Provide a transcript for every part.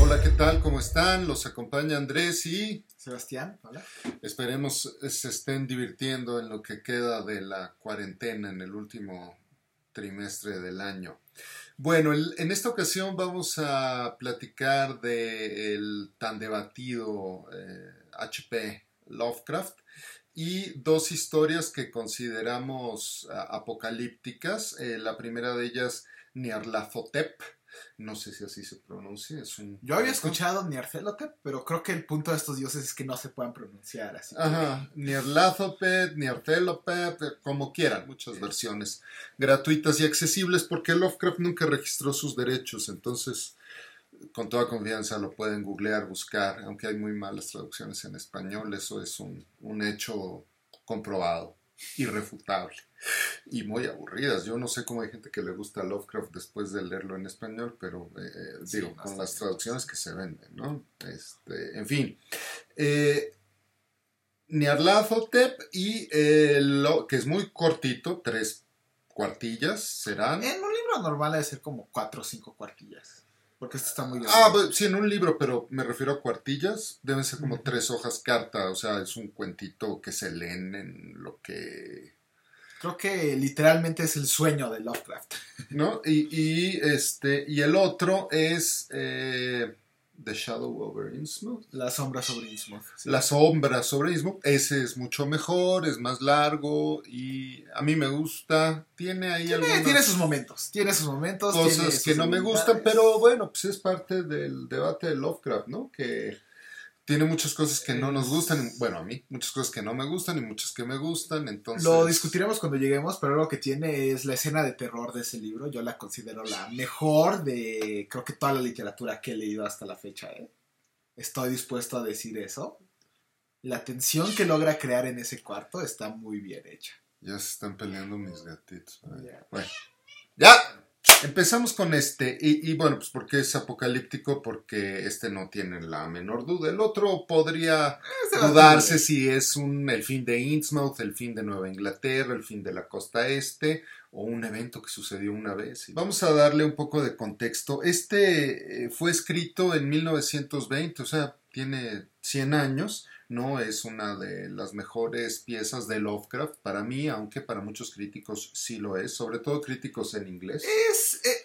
Hola, ¿qué tal? ¿Cómo están? Los acompaña Andrés y Sebastián, hola. esperemos se estén divirtiendo en lo que queda de la cuarentena en el último trimestre del año. Bueno, el- en esta ocasión vamos a platicar del tan debatido eh, HP Lovecraft y dos historias que consideramos ah, apocalípticas. Eh, la primera de ellas, Nyarlathotep. No sé si así se pronuncia. Es un Yo había escuchado Nyarlathotep, pero creo que el punto de estos dioses es que no se puedan pronunciar así. que- Ajá, Nyarlathotep, Nyarlathotep, como quieran, muchas versiones gratuitas y accesibles porque Lovecraft nunca registró sus derechos, entonces con toda confianza lo pueden googlear, buscar, aunque hay muy malas traducciones en español, eso es un, un hecho comprobado, irrefutable y muy aburridas. Yo no sé cómo hay gente que le gusta Lovecraft después de leerlo en español, pero eh, eh, Sí, digo, con las traducciones que se venden, ¿no? Este, en fin. Eh, Nyarlathotep y eh, lo, que es muy cortito, tres cuartillas serán. En un libro normal debe ser como cuatro o cinco cuartillas. Porque esto está muy grande. Ah, pues, sí, en un libro, pero me refiero a cuartillas. Deben ser como tres hojas carta, o sea, es un cuentito que se leen en lo que Creo que literalmente es el sueño de Lovecraft. ¿no? Y, y, este, y el otro es eh, The Shadow over Innsmouth. La sombra sobre Innsmouth. sí. La sombra sobre Innsmouth. Ese es mucho mejor, es más largo y a mí me gusta. Tiene ahí Tiene, algunas tiene sus momentos. Tiene sus momentos. tiene cosas sus que no me gustan, pero bueno, pues es parte del debate de Lovecraft, ¿no? Que tiene muchas cosas que no nos gustan, bueno, a mí, muchas cosas que no me gustan y muchas que me gustan, entonces... Lo discutiremos cuando lleguemos, pero lo que tiene es la escena de terror de ese libro. Yo la considero la mejor de, creo que toda la literatura que he leído hasta la fecha. ¿eh? Estoy dispuesto a decir eso. La tensión que logra crear en ese cuarto está muy bien hecha. Ya se están peleando mis gatitos. Bueno, ya empezamos con este. Y, y bueno, pues porque es apocalíptico, porque este no tiene la menor duda. El otro podría dudarse si es un, el fin de Innsmouth, el fin de Nueva Inglaterra, el fin de la costa este, o un evento que sucedió una vez. Vamos a darle un poco de contexto. Este eh, fue escrito en 1920, o sea, tiene 100 años. No es una de las mejores piezas de Lovecraft para mí, aunque para muchos críticos sí lo es, sobre todo críticos en inglés. Es, eh,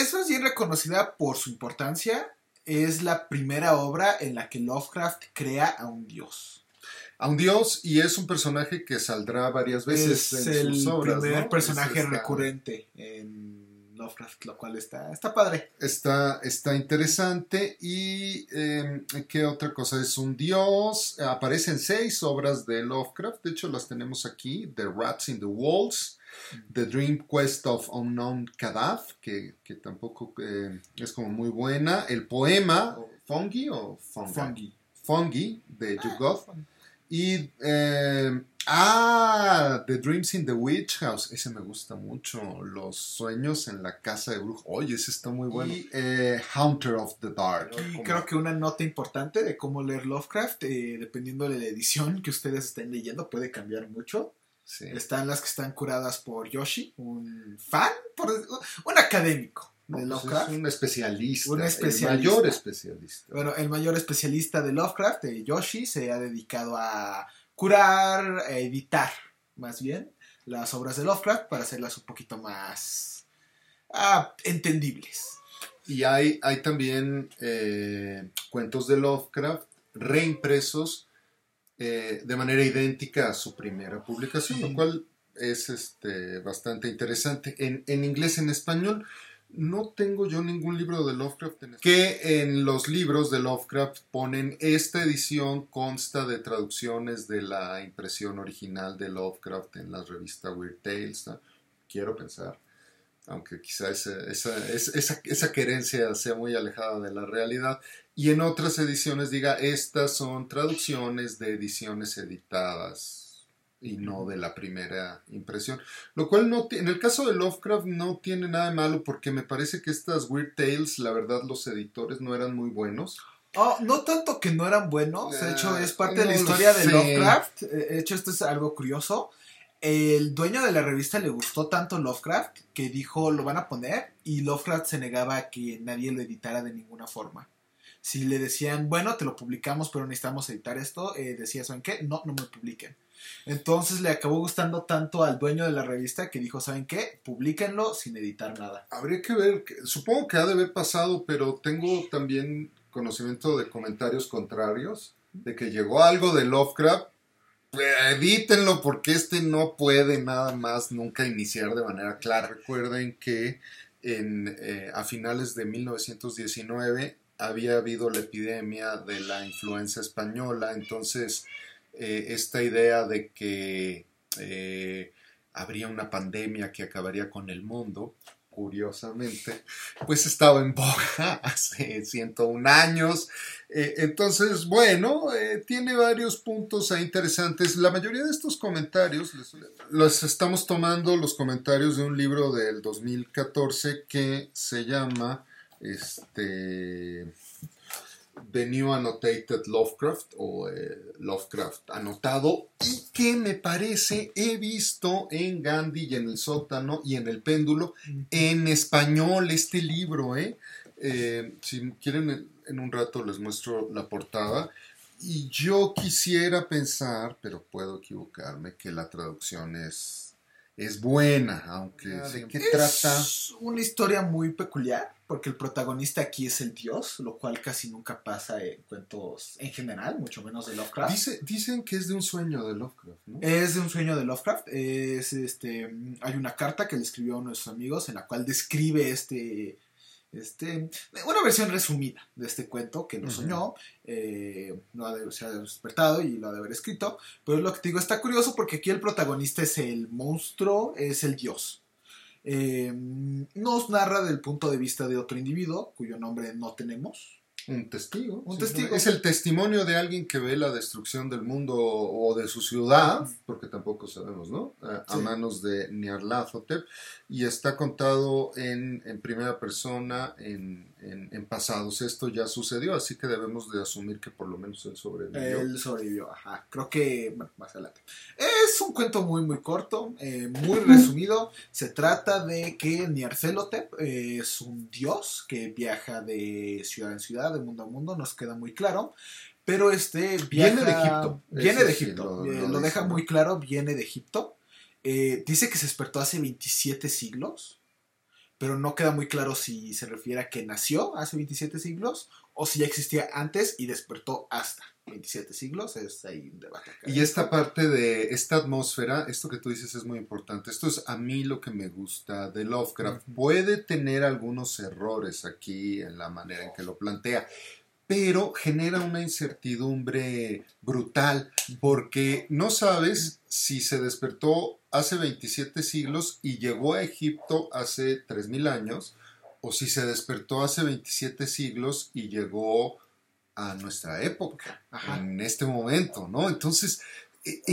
es más bien reconocida por su importancia. Es la primera obra en la que Lovecraft crea a un dios. A un dios y es un personaje que saldrá varias veces es en el sus obras. primer ¿no? personaje Ese está- recurrente en Lovecraft, lo cual está, está padre. Está, está interesante. ¿Y eh, qué otra cosa? Es un dios. Aparecen seis obras de Lovecraft. De hecho, las tenemos aquí: The Rats in the Walls, The Dream Quest of Unknown Kadav, que, que tampoco eh, es como muy buena. El poema, Fungi o Fungi, Fungi. Fungi de Yugoth. Y. eh, ah, The Dreams in the Witch House. Ese me gusta mucho. Los sueños en la casa de brujo. Oye, ese está muy bueno. Y eh, Haunter of the Dark. Y creo que una nota importante de cómo leer Lovecraft, eh, dependiendo de la edición que ustedes estén leyendo, puede cambiar mucho. Sí. Están las que están curadas por Yoshi, un fan, por- un académico de Pues es un especialista. Un El mayor especialista. Bueno, el mayor especialista de Lovecraft, eh, Yoshi, se ha dedicado a curar, a editar, más bien, las obras de Lovecraft para hacerlas un poquito más ah, entendibles. Y hay, hay también eh, cuentos de Lovecraft reimpresos eh, de manera idéntica a su primera publicación, lo cual es este, bastante interesante. En, en inglés, en español, no tengo yo ningún libro de Lovecraft en español. Que en los libros de Lovecraft ponen esta edición consta de traducciones de la impresión original de Lovecraft en la revista Weird Tales. ¿no? Quiero pensar aunque quizá esa, esa, esa, esa, querencia sea muy alejada de la realidad. Y en otras ediciones diga, estas son traducciones de ediciones editadas y no de la primera impresión. Lo cual no en el caso de Lovecraft no tiene nada de malo porque me parece que estas Weird Tales, la verdad, los editores no eran muy buenos. Oh, no tanto que no eran buenos, de hecho es parte no de la historia de. Lovecraft. De hecho, esto es algo curioso. El dueño de la revista le gustó tanto Lovecraft que dijo lo van a poner y Lovecraft se negaba a que nadie lo editara de ninguna forma. Si le decían, bueno, te lo publicamos, pero necesitamos editar esto, eh, decía, ¿saben qué? No, no me publiquen. Entonces le acabó gustando tanto al dueño de la revista que dijo, ¿saben qué? Publíquenlo sin editar nada. Habría que ver, supongo que ha de haber pasado, pero tengo también conocimiento de comentarios contrarios, de que llegó algo de Lovecraft, pues, edítenlo porque este no puede nada más nunca iniciar de manera clara. Recuerden que en, eh, a finales de 1919 había habido la epidemia de la influenza española, entonces eh, esta idea de que eh, habría una pandemia que acabaría con el mundo, curiosamente, pues estaba en boga hace 101 años. Eh, entonces, bueno, tiene varios puntos interesantes. La mayoría de estos comentarios los estamos tomando los comentarios de un libro del 2014 que se llama este The New Annotated Lovecraft o eh, Lovecraft anotado y que me parece he visto en Gandhi y en el sótano y en el péndulo en español este libro. ¿eh? eh si quieren en un rato les muestro la portada. Y yo quisiera pensar, pero puedo equivocarme, que la traducción es, es buena, aunque sé que trata... una historia muy peculiar porque el protagonista aquí es el dios, lo cual casi nunca pasa en cuentos en general, mucho menos de Lovecraft. dicen que es de un sueño de Lovecraft, ¿no? Es de un sueño de Lovecraft. Es, este, hay una carta que le escribió a uno de sus amigos en la cual describe este, este, una versión resumida de este cuento que lo soñó, eh, no ha de, se ha despertado y lo ha de haber escrito, pero lo que te digo está curioso porque aquí el protagonista es el monstruo, es el dios. Eh, nos narra del punto de vista de otro individuo, cuyo nombre no tenemos. Un testigo. Un testigo. Es el testimonio de alguien que ve la destrucción del mundo o de su ciudad, porque tampoco sabemos, ¿no? A, manos de Nyarlathotep. Y está contado en, en primera persona, en, en, pasados. Esto ya sucedió, así que debemos de asumir que por lo menos él sobrevivió. Él sobrevivió, ajá. Creo que, bueno, más adelante. Es un cuento muy, muy corto, eh, muy resumido. Se trata de que Nyarlathotep es un dios que viaja de ciudad en ciudad, de mundo a mundo, nos queda muy claro. Pero este viene de Egipto. Viene de Egipto. Eh, lo, deja muy claro, viene de Egipto. Eh, dice que se despertó hace 27 siglos pero no queda muy claro si se refiere a que nació hace 27 siglos o si ya existía antes y despertó hasta 27 siglos. Es ahí un debate. Y esta parte de esta atmósfera, esto que tú dices es muy importante. Esto es a mí lo que me gusta de Lovecraft. Puede tener algunos errores aquí en la manera en que lo plantea, pero genera una incertidumbre brutal porque no sabes si se despertó hace 27 siglos y llegó a Egipto hace 3000 años o si se despertó hace 27 siglos y llegó a nuestra época, en este momento, ¿no? Entonces,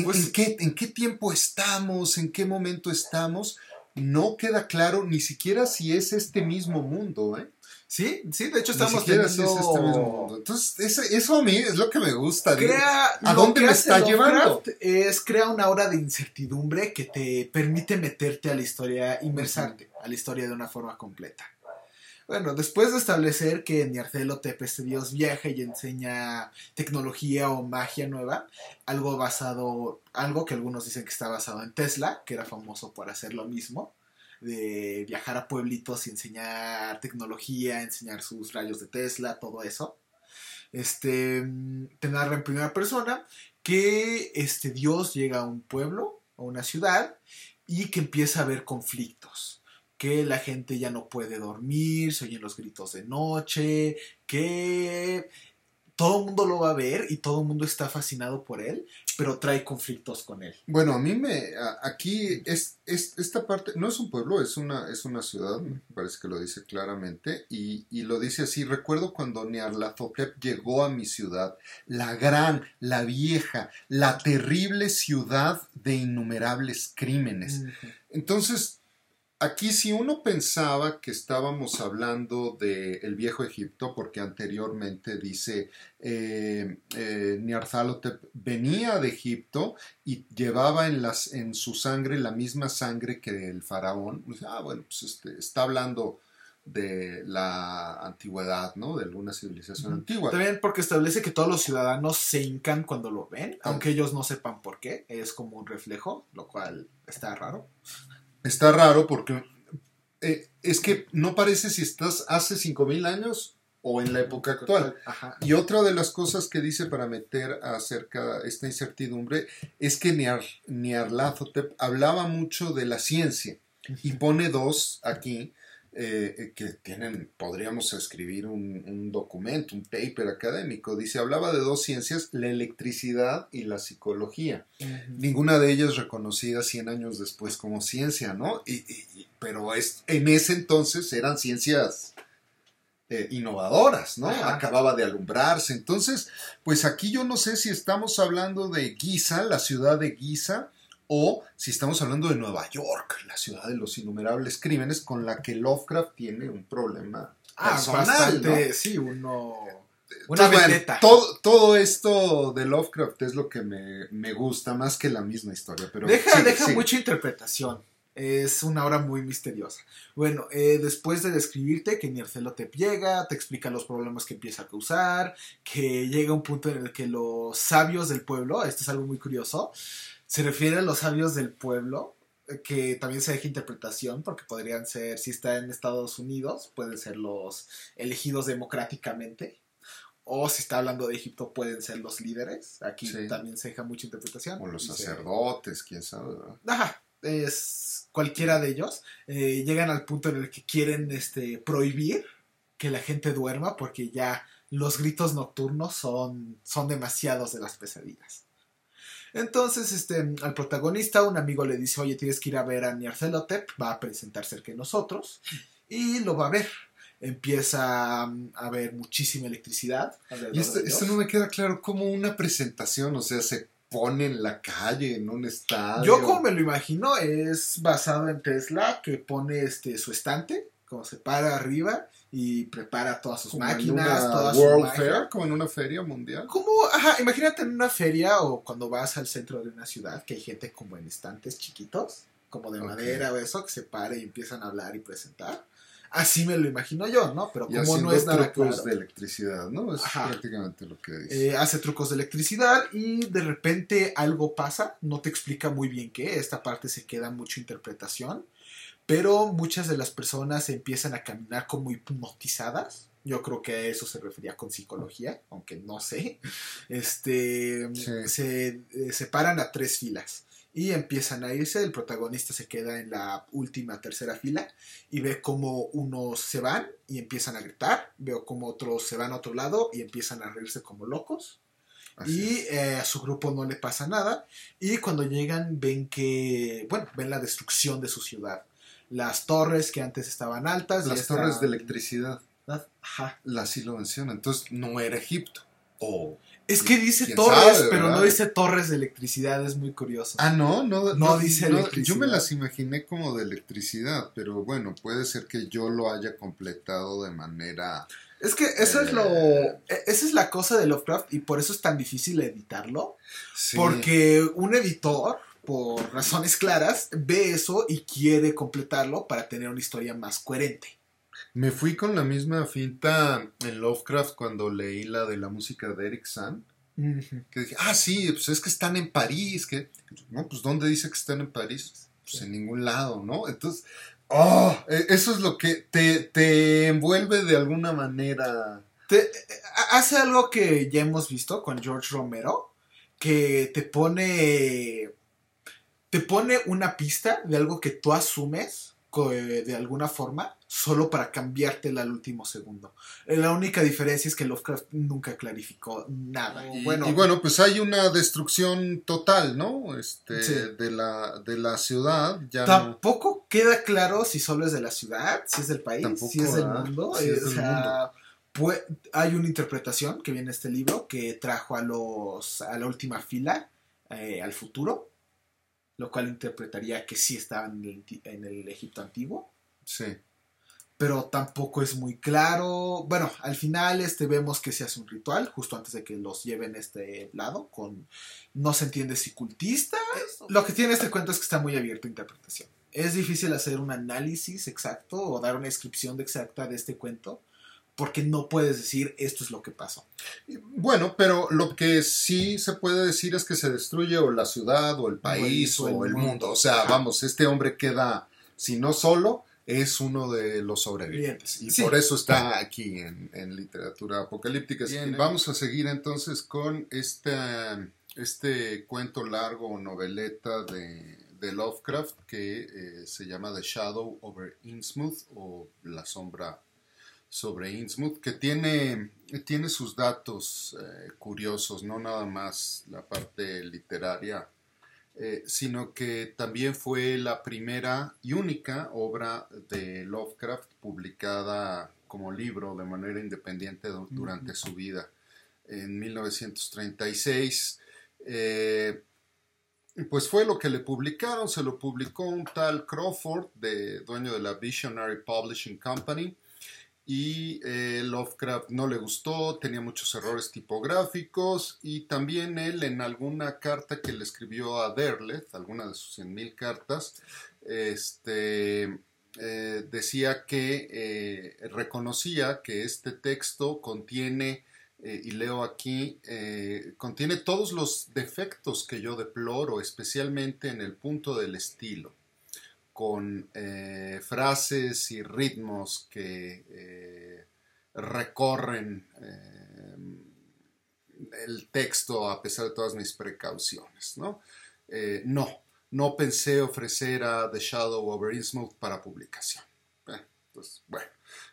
pues ¿en, qué, ¿en qué tiempo estamos? ¿En qué momento estamos? No queda claro ni siquiera si es este mismo mundo, ¿eh? Sí, sí, de hecho estamos teniendo... este mismo Entonces, eso, a mí es lo que me gusta. ¿A dónde me está llevando? Es crea una aura de incertidumbre que te permite meterte a la historia, inmersarte a la historia de una forma completa. Bueno, después de establecer que Nyarlathotep, este dios, viaja y enseña tecnología o magia nueva, algo basado, algo que algunos dicen que está basado en Tesla, que era famoso por hacer lo mismo, de viajar a pueblitos y enseñar tecnología, enseñar sus rayos de Tesla, todo eso. Este, te narra en primera persona que este Dios llega a un pueblo, a una ciudad, y que empieza a haber conflictos. Que la gente ya no puede dormir, se oyen los gritos de noche, que todo el mundo lo va a ver y todo el mundo está fascinado por él, pero trae conflictos con él. Bueno, a mí me. aquí es, esta parte. No es un pueblo, es una, es una ciudad, me parece que lo dice claramente. Y, lo dice así: Recuerdo cuando Nyarlathotep llegó a mi ciudad, la gran, la vieja, la terrible ciudad de innumerables crímenes. Entonces, aquí si uno pensaba que estábamos hablando del el viejo Egipto, porque anteriormente dice eh, eh, venía de Egipto y llevaba en, las, en su sangre la misma sangre que el faraón, pues, ah, bueno, pues este, está hablando de la antigüedad, ¿no? De alguna civilización antigua. También porque establece que todos los ciudadanos se hincan cuando lo ven, aunque ellos no sepan por qué, es como un reflejo, lo cual está raro. Está raro porque eh, es que no parece si estás hace 5000 años o en la época actual. Ajá. Y otra de las cosas que dice para meter acerca de esta incertidumbre es que Niar, Nyarlathotep hablaba mucho de la ciencia y pone dos aquí eh, que tienen, podríamos escribir un, un, documento, un paper académico. Dice, hablaba de dos ciencias, la electricidad y la psicología. Ninguna de ellas reconocida 100 años después como ciencia, ¿no? Y, y- pero es, en ese entonces eran ciencias eh, innovadoras, ¿no? Ajá. Acababa de alumbrarse. Entonces, pues aquí yo no sé si estamos hablando de Giza, la ciudad de Giza, o si estamos hablando de Nueva York, la ciudad de los innumerables crímenes, con la que Lovecraft tiene un problema Ah, personal, bastante, ¿no? sí, uno... Una Entonces, bueno, vendetta. todo, todo esto de Lovecraft es lo que me, me gusta más que la misma historia. Pero deja sigue, deja sigue. mucha interpretación. Es una obra muy misteriosa. Bueno, eh, después de describirte que Nyarlathotep llega, te explica los problemas que empieza a causar, que llega un punto en el que los sabios del pueblo, esto es algo muy curioso, se refiere a los sabios del pueblo, eh, que también se deja interpretación, porque podrían ser, si está en Estados Unidos, pueden ser los elegidos democráticamente. O si está hablando de Egipto, pueden ser los líderes. Aquí Sí. también se deja mucha interpretación. O los se- sacerdotes, quién sabe. ¿verdad? Ajá, es cualquiera de ellos. eh, llegan al punto en el que quieren este, prohibir que la gente duerma porque ya los gritos nocturnos son, son demasiados de las pesadillas. Entonces, este, al protagonista, un amigo le dice, oye, tienes que ir a ver a Nyarlathotep, va a presentar cerca de nosotros, y lo va a ver. Empieza mm, a haber muchísima electricidad. Y esto, esto no me queda claro como una presentación, o sea, se pone en la calle, en un estadio. Yo como me lo imagino es basado en Tesla que pone este su estante, como se para arriba y prepara todas sus Como máquinas, una toda su World magia. Fair, como en una feria mundial. Como, ajá, imagínate en una feria o cuando vas al centro de una ciudad que hay gente como en estantes chiquitos, como de Ok. madera o eso, que se para y empiezan a hablar y presentar. Así me lo imagino yo, ¿no? Pero Y como no haciendo es nada trucos claro. de electricidad, ¿no? Es Ajá. prácticamente lo que dice. Eh, hace trucos de electricidad y de repente algo pasa, no te explica muy bien qué, esta parte se queda mucha interpretación, pero muchas de las personas empiezan a caminar como hipnotizadas. Yo creo que a eso se refería con psicología, aunque no sé. Este Sí. se eh, separan a tres filas y empiezan a irse. El protagonista se queda en la última tercera fila y ve como unos se van y empiezan a gritar. Veo como otros se van a otro lado y empiezan a reírse como locos. Así Y eh, a su grupo no le pasa nada. Y cuando llegan ven que, bueno, ven la destrucción de su ciudad. Las torres que antes estaban altas. Las torres de electricidad, Ajá. la sí lo menciona. Entonces no era Egipto. O Es que dice ¿Quién torres, sabe, pero no dice torres de electricidad. Es muy curioso. Ah, no, no, No dice Yo electricidad. me las imaginé como de electricidad, pero bueno, puede ser que yo lo haya completado de manera. Es que eso es lo. Eh. e- Esa es la cosa de Lovecraft y por eso es tan difícil editarlo. Sí. Porque un editor, por razones claras, ve eso y quiere completarlo para tener una historia más coherente. Me fui con la misma finta en Lovecraft cuando leí la de la música de Eric que dije, ah, sí, pues es que están en París, que no, pues ¿dónde dice que están en París? Pues en ningún lado, ¿no? Entonces, oh, eh, eso es lo que te, te envuelve de alguna manera. Te- eh, hace algo que ya hemos visto con George Romero, que te pone te pone una pista de algo que tú asumes eh, de alguna forma solo para cambiártela al último segundo. Eh, La única diferencia es que Lovecraft nunca clarificó nada. Y bueno, y bueno, pues hay una destrucción total, ¿no? Este, Sí. de, la, de la ciudad, ya no- tampoco queda claro si solo es de la ciudad, si es del país, Tampoco, si es del mundo. O pue- hay una interpretación que viene en este libro que trajo a los a la última fila eh, al futuro. Lo cual interpretaría que sí estaban en el, en el Egipto antiguo. Sí. Pero tampoco es muy claro. Bueno, al final este, vemos que se hace un ritual justo antes de que los lleven a este lado. Con, no se entiende si cultistas. Lo que tiene este cuento es que está muy abierto a interpretación. Es difícil hacer un análisis exacto o dar una descripción exacta de este cuento porque no puedes decir esto es lo que pasó. Bueno, pero lo que sí se puede decir es que se destruye o la ciudad o el país o el, o el mundo. O sea, vamos, este hombre queda, si no solo, es uno de los sobrevivientes. Y sí. por eso está aquí en, en literatura apocalíptica. Bien, vamos a seguir entonces con este, este cuento largo o noveleta de, de Lovecraft que eh, se llama The Shadow over Innsmouth o La sombra sobre Innsmouth, que tiene, tiene sus datos eh, curiosos, no nada más la parte literaria, eh, sino que también fue la primera y única obra de Lovecraft publicada como libro de manera independiente durante su vida. En 1936, eh, pues fue lo que le publicaron, se lo publicó un tal Crawford, de, dueño de la Visionary Publishing Company, y eh, Lovecraft no le gustó, tenía muchos errores tipográficos y también él en alguna carta que le escribió a Derleth, alguna de sus 100.000 cartas, este, eh, decía que eh, reconocía que este texto contiene, y leo aquí, contiene todos los defectos que yo deploro, especialmente en el punto del estilo con eh, frases y ritmos que eh, recorren eh, el texto a pesar de todas mis precauciones. No, no, no pensé ofrecer a The Shadow over Innsmouth para publicación. Pues bueno.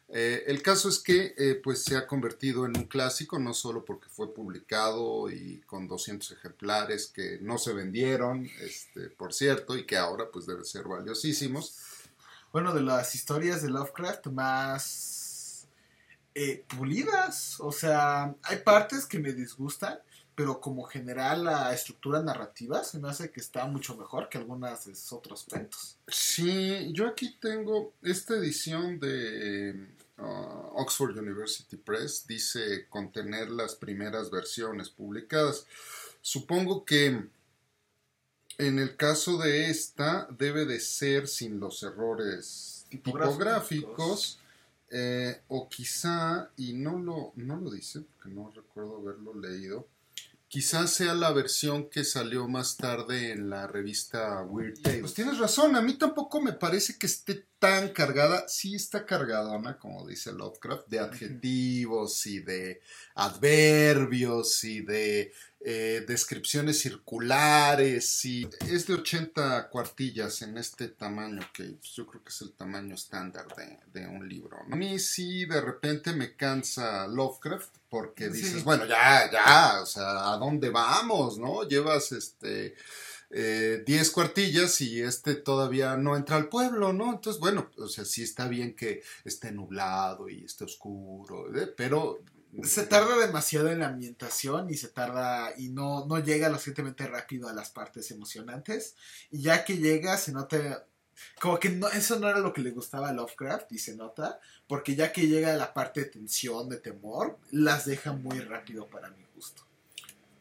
Eh, el caso es que eh, pues se ha convertido en un clásico, no solo porque fue publicado y con 200 ejemplares que no se vendieron, este, por cierto, y que ahora pues deben ser valiosísimos. Bueno, de las historias de Lovecraft más eh, pulidas, o sea, hay partes que me disgustan, pero como general la estructura narrativa se me hace que está mucho mejor que algunas de sus otros cuentos. Sí, yo aquí tengo esta edición de uh, Oxford University Press, dice contener las primeras versiones publicadas. Supongo que en el caso de esta debe de ser sin los errores tipográficos. tipográficos eh, o quizá, y no lo, no lo dice, porque no recuerdo haberlo leído, Quizás sea la versión que salió más tarde en la revista Weird Tales. Pues tienes razón, a mí tampoco me parece que esté tan cargada. Sí está cargadona, como dice Lovecraft, de adjetivos y de adverbios y de eh, descripciones circulares y es de 80 cuartillas en este tamaño que yo creo que es el tamaño estándar de, de un libro. ¿no? A mí sí de repente me cansa Lovecraft porque dices, sí. bueno, ya, ya, o sea, ¿a dónde vamos? ¿No? Llevas este... 10 eh, cuartillas y este todavía no entra al pueblo, ¿no? Entonces, bueno, o sea, sí está bien que esté nublado y esté oscuro, ¿eh? pero se tarda demasiado en la ambientación y se tarda y no, no llega lo suficientemente rápido a las partes emocionantes. Y ya que llega, se nota como que no, eso no era lo que le gustaba a Lovecraft y se nota, porque ya que llega a la parte de tensión, de temor, las deja muy rápido para mi gusto.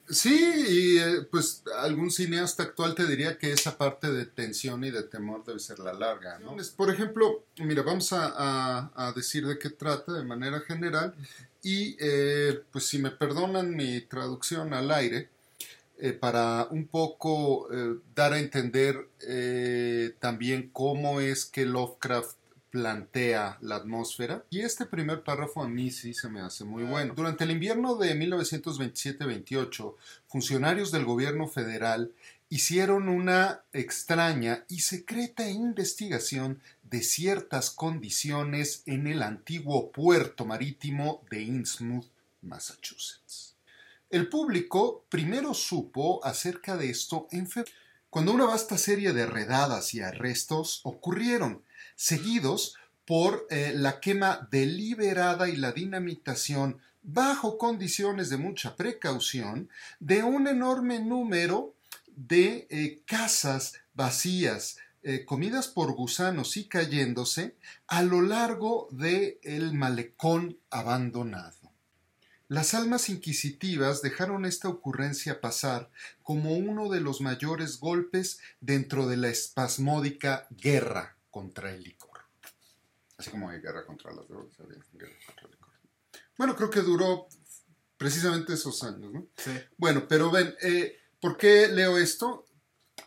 Sí, y eh, pues algún cineasta actual te diría que esa parte de tensión y de temor debe ser la larga, ¿no? Por ejemplo, mira, vamos a, a, a decir de qué trata de manera general y eh, pues si me perdonan mi traducción al aire, eh, para un poco eh, dar a entender eh, también cómo es que Lovecraft plantea la atmósfera. Y este primer párrafo a mí sí se me hace muy bueno. Durante el invierno de 1927-28, funcionarios del gobierno federal hicieron una extraña y secreta investigación de ciertas condiciones en el antiguo puerto marítimo de Innsmouth, Massachusetts. El público primero supo acerca de esto en febrero, cuando una vasta serie de redadas y arrestos ocurrieron, seguidos por eh, la quema deliberada y la dinamitación bajo condiciones de mucha precaución de un enorme número de eh, casas vacías, eh, comidas por gusanos y cayéndose a lo largo del el malecón abandonado. Las almas inquisitivas dejaron esta ocurrencia pasar como uno de los mayores golpes dentro de la espasmódica guerra contra el licor. Así como hay guerra contra las drogas, había guerra contra el licor. Bueno, creo que duró precisamente esos años, ¿no? Sí. Bueno, pero ven, eh, ¿por qué leo esto?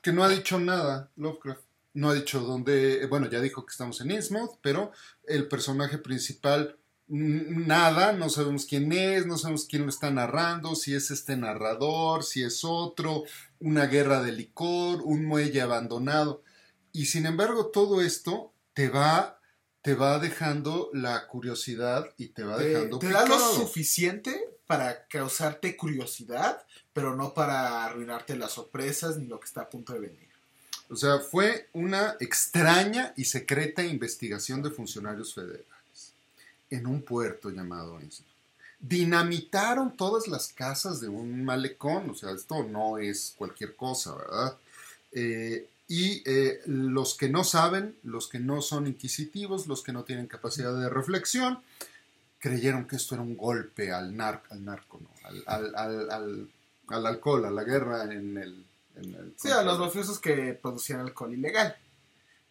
Que no ha dicho nada Lovecraft. No ha dicho dónde, bueno, ya dijo que estamos en Innsmouth, pero el personaje principal nada, no sabemos quién es, no sabemos quién lo está narrando, si es este narrador, si es otro, una guerra de licor, un muelle abandonado. Y sin embargo, todo esto te va, te va dejando la curiosidad y te va Te, dejando te da lo suficiente para causarte curiosidad, pero no para arruinarte las sorpresas ni lo que está a punto de venir. O sea, fue una extraña y secreta investigación de funcionarios federales en un puerto llamado Innsmouth. Dinamitaron todas las casas de un malecón, o sea, esto no es cualquier cosa, ¿verdad? Eh, y eh, los que no saben, los que no son inquisitivos, los que no tienen capacidad de reflexión, creyeron que esto era un golpe al, nar al narco, ¿no? al, al, al, al, al alcohol, a la guerra en el... En el Sí, a los mafiosos que producían alcohol ilegal.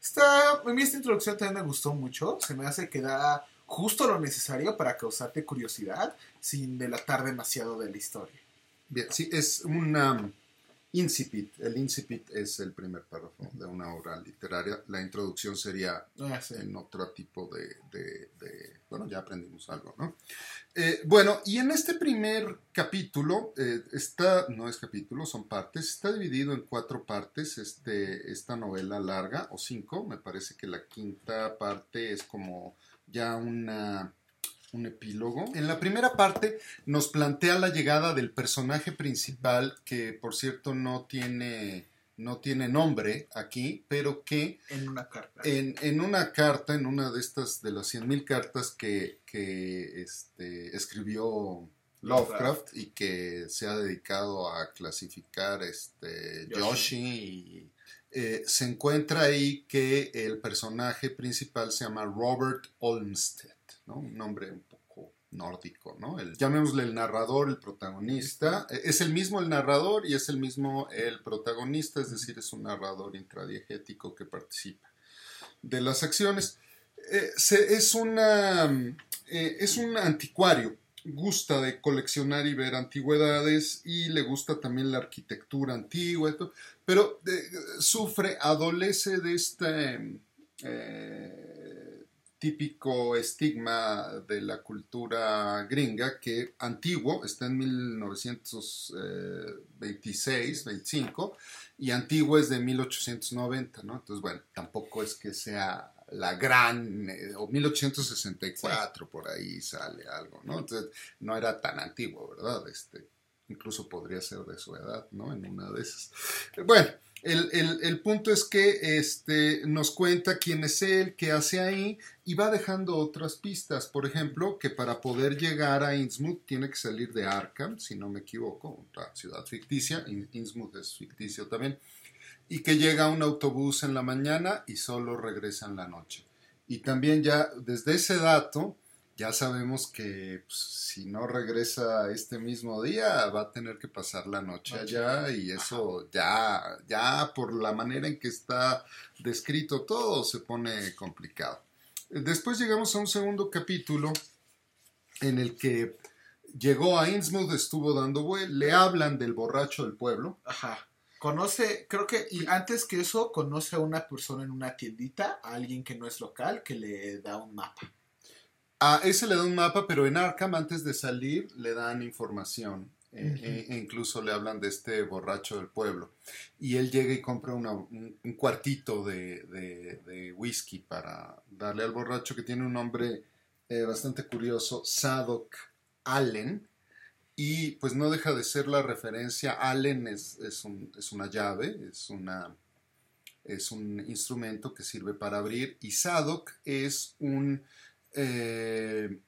Esta, a mí esta introducción también me gustó mucho. Se me hace que da justo lo necesario para causarte curiosidad sin delatar demasiado de la historia. Bien, sí, es una incipit. El incipit es el primer párrafo de una obra literaria. La introducción sería Ah, en otro tipo de, de- de- bueno, ya aprendimos algo, ¿no? Eh, bueno, y en este primer capítulo, eh, está, no es capítulo, son partes, está dividido en cuatro partes este, esta novela larga, o cinco, me parece que la quinta parte es como ya una, un epílogo. En la primera parte nos plantea la llegada del personaje principal, que por cierto no tiene, no tiene nombre aquí, pero que En una carta. en, en una carta, en una de estas, de las 100.000 cartas que, que este, escribió Lovecraft y que se ha dedicado a clasificar este, Yoshi. Yoshi, y, eh, se encuentra ahí que el personaje principal se llama Robert Olmsted, ¿no? un nombre un poco nórdico, ¿no? El, llamémosle el narrador, el protagonista. Eh, Es el mismo el narrador y es el mismo el protagonista, es decir, es un narrador intradiegético que participa de las acciones. Eh, se- es, una, eh, es un anticuario, gusta de coleccionar y ver antigüedades y le gusta también la arquitectura antigua, pero eh, sufre, adolece de este típico estigma de la cultura gringa que antiguo, está en 1926, 25, y antiguo es de 1890, ¿no? Entonces, bueno, tampoco es que sea la gran, eh, o 1864, por ahí sale algo, ¿no? Entonces, no era tan antiguo, ¿verdad? Este, incluso podría ser de su edad, ¿no? En una de esas. Bueno, el, el- el punto es que este, nos cuenta quién es él, qué hace ahí, y va dejando otras pistas. Por ejemplo, que para poder llegar a Innsmouth tiene que salir de Arkham, si no me equivoco, otra ciudad ficticia, In- Innsmouth es ficticio también, y que llega un autobús en la mañana y solo regresa en la noche. Y también ya desde ese dato ya sabemos que pues, si no regresa este mismo día va a tener que pasar la noche Noche. allá y eso ya ya por la manera en que está descrito todo se pone complicado. Después llegamos a un segundo capítulo en el que llegó a Innsmouth, estuvo dando vueltas, le hablan del borracho del pueblo. Ajá. Conoce, creo que, y antes que eso, conoce a una persona en una tiendita, a alguien que no es local, que le da un mapa. A ese le da un mapa, pero en Arkham antes de salir le dan información. eh, Ujú. e- e incluso le hablan de este borracho del pueblo. Y él llega y compra una- un, un cuartito de, de- de whisky para darle al borracho que tiene un nombre eh, bastante curioso, Sadok Allen. Y pues no deja de ser la referencia. Allen es, es, un- es una llave, es, una, es un instrumento que sirve para abrir. Y Sadok es un eh,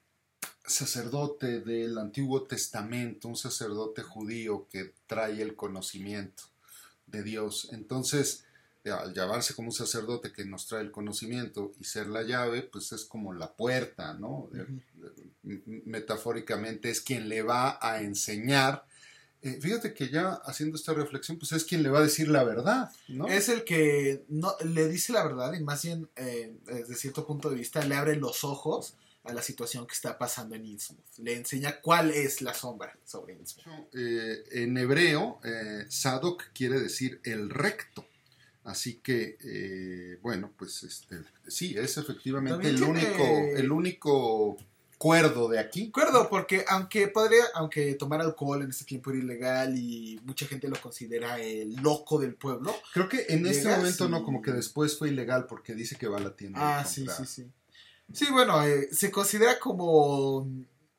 sacerdote del Antiguo Testamento, un sacerdote judío que trae el conocimiento de Dios. Entonces, al llamarse como un sacerdote que nos trae el conocimiento y ser la llave, pues es como la puerta, ¿no? Metafóricamente es quien le va a enseñar. Eh, fíjate que ya haciendo esta reflexión, pues es quien le va a decir la verdad, ¿no? Es el que no, le dice la verdad y más bien, eh, desde cierto punto de vista, le abre los ojos a la situación que está pasando en Innsmouth. Le enseña cuál es la sombra sobre Innsmouth. Eh, en hebreo, Sadok quiere decir el recto. Así que, bueno, pues este, sí, es efectivamente el único, el único cuerdo de aquí. Cuerdo, porque aunque podría, aunque tomar alcohol en este tiempo era ilegal y mucha gente lo considera el loco del pueblo. Creo que en este momento no, como que después fue ilegal porque dice que va a la tienda. Ah, sí, sí, sí. Sí, bueno, eh, se considera como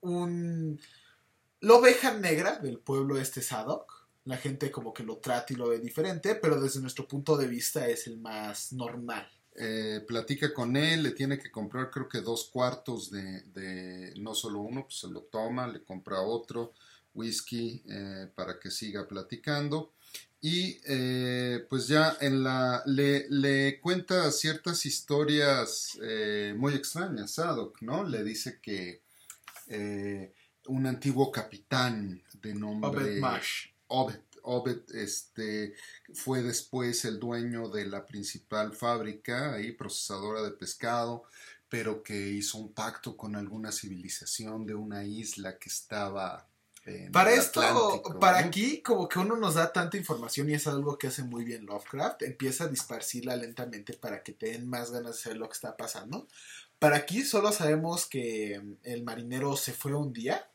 un... La oveja negra del pueblo este Sadok. La gente como que lo trata y lo ve diferente, pero desde nuestro punto de vista es el más normal. Eh, platica con él, le tiene que comprar creo que dos cuartos de, no solo uno, pues se lo toma, le compra otro whisky eh, para que siga platicando y eh, pues ya en la le, cuenta ciertas historias muy extrañas Sadok, ¿no? Le dice que un antiguo capitán de nombre Obed Obed, este, fue después el dueño de la principal fábrica ahí procesadora de pescado pero que hizo un pacto con alguna civilización de una isla que estaba para esto, para aquí, como que uno nos da tanta información y es algo que hace muy bien Lovecraft, empieza a disparcirla lentamente para que te den más ganas de saber lo que está pasando. Para aquí solo sabemos que el marinero se fue un día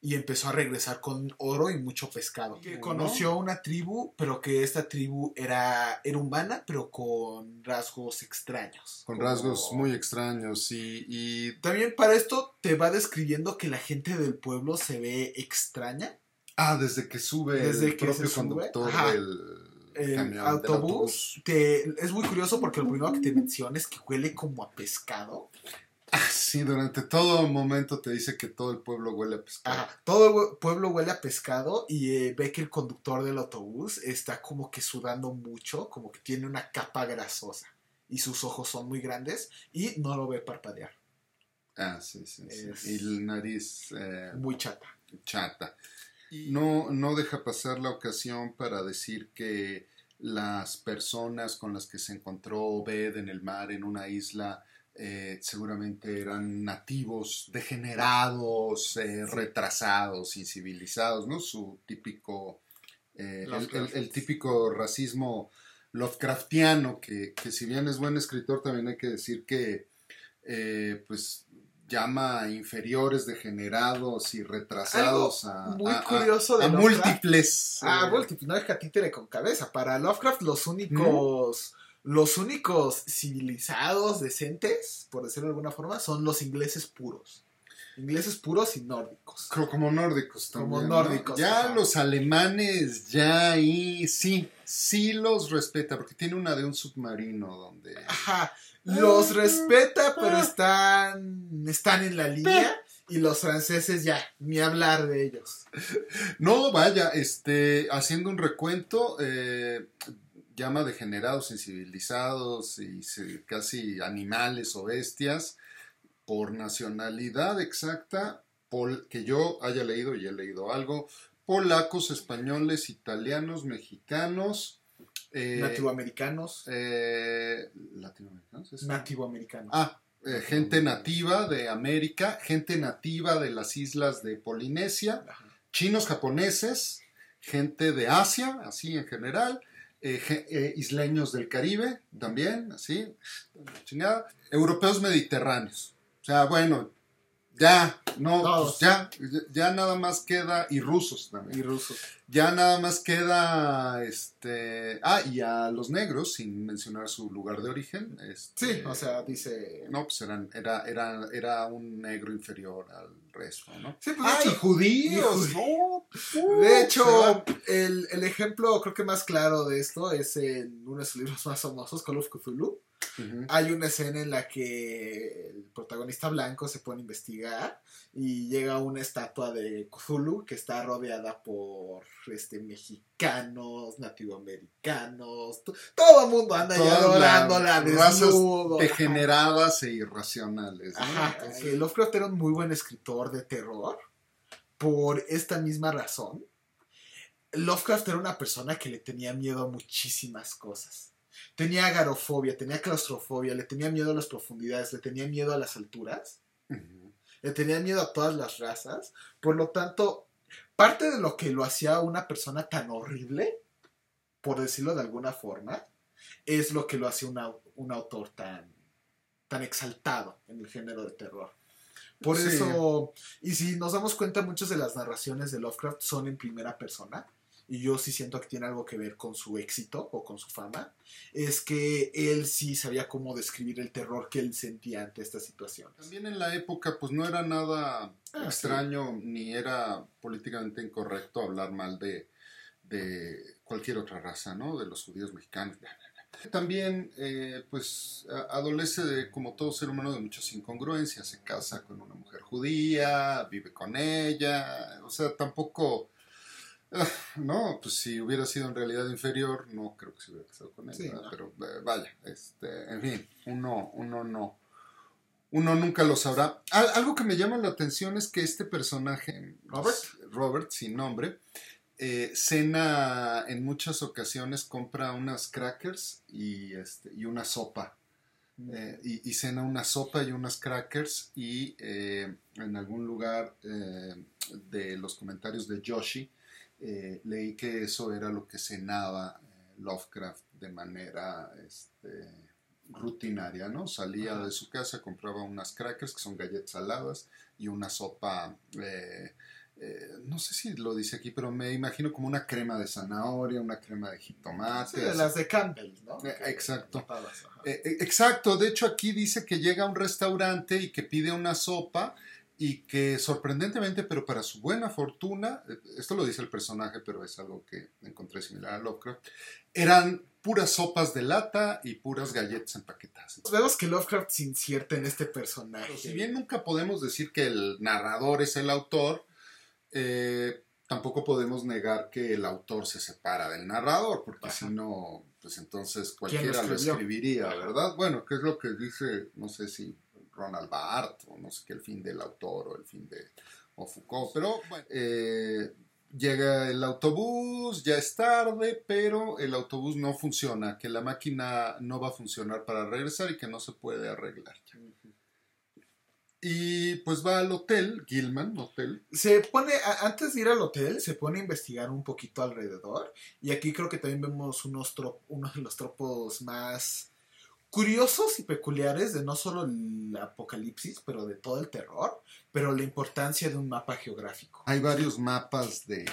y empezó a regresar con oro y mucho pescado. Que conoció una tribu, pero que esta tribu era, era humana, pero con rasgos extraños. Con rasgos muy extraños y, También para esto te va describiendo que la gente del pueblo se ve extraña. Ah, desde que sube desde el propio conductor del autobús. Te, es muy curioso porque lo primero que te menciona es que huele como a pescado. Ah, sí, durante todo momento te dice que todo el pueblo huele a pescado. todo el pueblo huele a pescado y eh, ve que el conductor del autobús está como que sudando mucho, como que tiene una capa grasosa y sus ojos son muy grandes y no lo ve parpadear. Ah, sí, sí. sí. Y la nariz... Eh, muy chata. Chata. No, no deja pasar la ocasión para decir que las personas con las que se encontró Obed en el mar, en una isla, eh, seguramente eran nativos degenerados, eh, retrasados, incivilizados, ¿no? Su típico, eh, el, típico racismo Lovecraftiano, que, que, si bien es buen escritor, también hay que decir que, pues, llama inferiores, degenerados y retrasados a, muy curioso de múltiples. Ah, múltiples, no es que títere con cabeza. Para Lovecraft los únicos los únicos civilizados decentes, por decirlo de alguna forma, son los ingleses puros. Ingleses puros y nórdicos. Como nórdicos también. Como nórdicos. Ya los alemanes, ya ahí sí, sí los respeta, porque tiene una de un submarino donde. Ajá. Los respeta, pero están, están en la línea. Y los franceses ya, ni hablar de ellos. No, vaya, este, haciendo un recuento, eh, llama degenerados, incivilizados y casi animales o bestias por nacionalidad exacta, que yo haya leído y he leído algo, polacos, españoles, italianos, mexicanos. Eh, nativoamericanos. Eh, ¿Latinoamericanos? Nativoamericanos. Ah, eh, gente nativa de América, gente nativa de las islas de Polinesia, chinos japoneses, gente de Asia, así en general, eh, eh, isleños del Caribe también, así, chingada, europeos mediterráneos. O sea, bueno, ya, no, pues ya, ya nada más queda, y rusos también. Y rusos. Ya nada más queda, este, ah, y a los negros, sin mencionar su lugar de origen. Este, sí, o sea, dice... No, pues eran, era, era, era un negro inferior al resto, ¿no? Sí, pues, ah, y judíos, de hecho, el, el, ejemplo creo que más claro de esto es en uno de sus libros más famosos, Call of Cthulhu hay una escena en la que el protagonista blanco se pone a investigar y llega una estatua de Cthulhu que está rodeada por este, mexicanos, nativoamericanos, todo el mundo anda ahí Todas adorándola desnudo. degeneradas e irracionales. ¿no? Ajá, que Lovecraft era un muy buen escritor de terror por esta misma razón. Lovecraft era una persona que le tenía miedo a muchísimas cosas. Tenía agarofobia, tenía claustrofobia, le tenía miedo a las profundidades, le tenía miedo a las alturas, Ujú. Le tenía miedo a todas las razas. Por lo tanto, parte de lo que lo hacía una persona tan horrible, por decirlo de alguna forma, es lo que lo hacía una- un autor tan, tan exaltado en el género de terror. Por Sí. eso, y si nos damos cuenta, muchas de las narraciones de Lovecraft son en primera persona, y yo sí siento que tiene algo que ver con su éxito o con su fama, es que él sí sabía cómo describir el terror que él sentía ante estas situaciones. También en la época, pues no era nada Ah, extraño ni era políticamente incorrecto hablar mal de, de cualquier otra raza, ¿no? De los judíos mexicanos. bla, bla, bla. También, eh, pues, adolece de, como todo ser humano, de muchas incongruencias. Se casa con una mujer judía, vive con ella, o sea, tampoco... ah, No, pues si hubiera sido en realidad inferior, no creo que se hubiera casado con ella, Sí, pero eh, vaya, este, en fin, uno, uno no, uno nunca lo sabrá. Al- algo que me llama la atención es que este personaje, Robert. Robert, sin nombre, eh, cena en muchas ocasiones, compra unas crackers y, este, y una sopa. Eh, y, y cena una sopa y unas crackers y en algún lugar de los comentarios de Yoshi eh, leí que eso era lo que cenaba eh, Lovecraft de manera este, rutinaria, ¿no? Salía de su casa, compraba unas crackers que son galletas saladas y una sopa, eh, eh, no sé si lo dice aquí, pero me imagino como una crema de zanahoria, una crema de jitomate. Sí, de las de Campbell, ¿no? Eh, exacto. Exacto, de hecho aquí dice que llega a un restaurante y que pide una sopa y que sorprendentemente, pero para su buena fortuna, eh, esto lo dice el personaje, pero es algo que encontré similar a Lovecraft, eran puras sopas de lata y puras galletas empaquetadas. Vemos que Lovecraft se incierta en este personaje. Pero si bien nunca podemos decir que el narrador es el autor, eh, tampoco podemos negar que el autor se separa del narrador, porque si no, pues entonces ¿Quién cualquiera lo escribiría. ¿verdad? Bueno, que es lo que dice, no sé si Ronald Barthes, o no sé qué, el fin del autor, o el fin de o Foucault, pero bueno, eh, llega el autobús, ya es tarde, pero el autobús no funciona, que la máquina no va a funcionar para regresar y que no se puede arreglar. Y pues va al hotel, Gilman Hotel. Se pone, a- antes de ir al hotel, se pone a investigar un poquito alrededor. Y aquí creo que también vemos unos trop- uno de los tropos más curiosos y peculiares de no solo el apocalipsis, pero de todo el terror, pero la importancia de un mapa geográfico. Hay varios mapas de,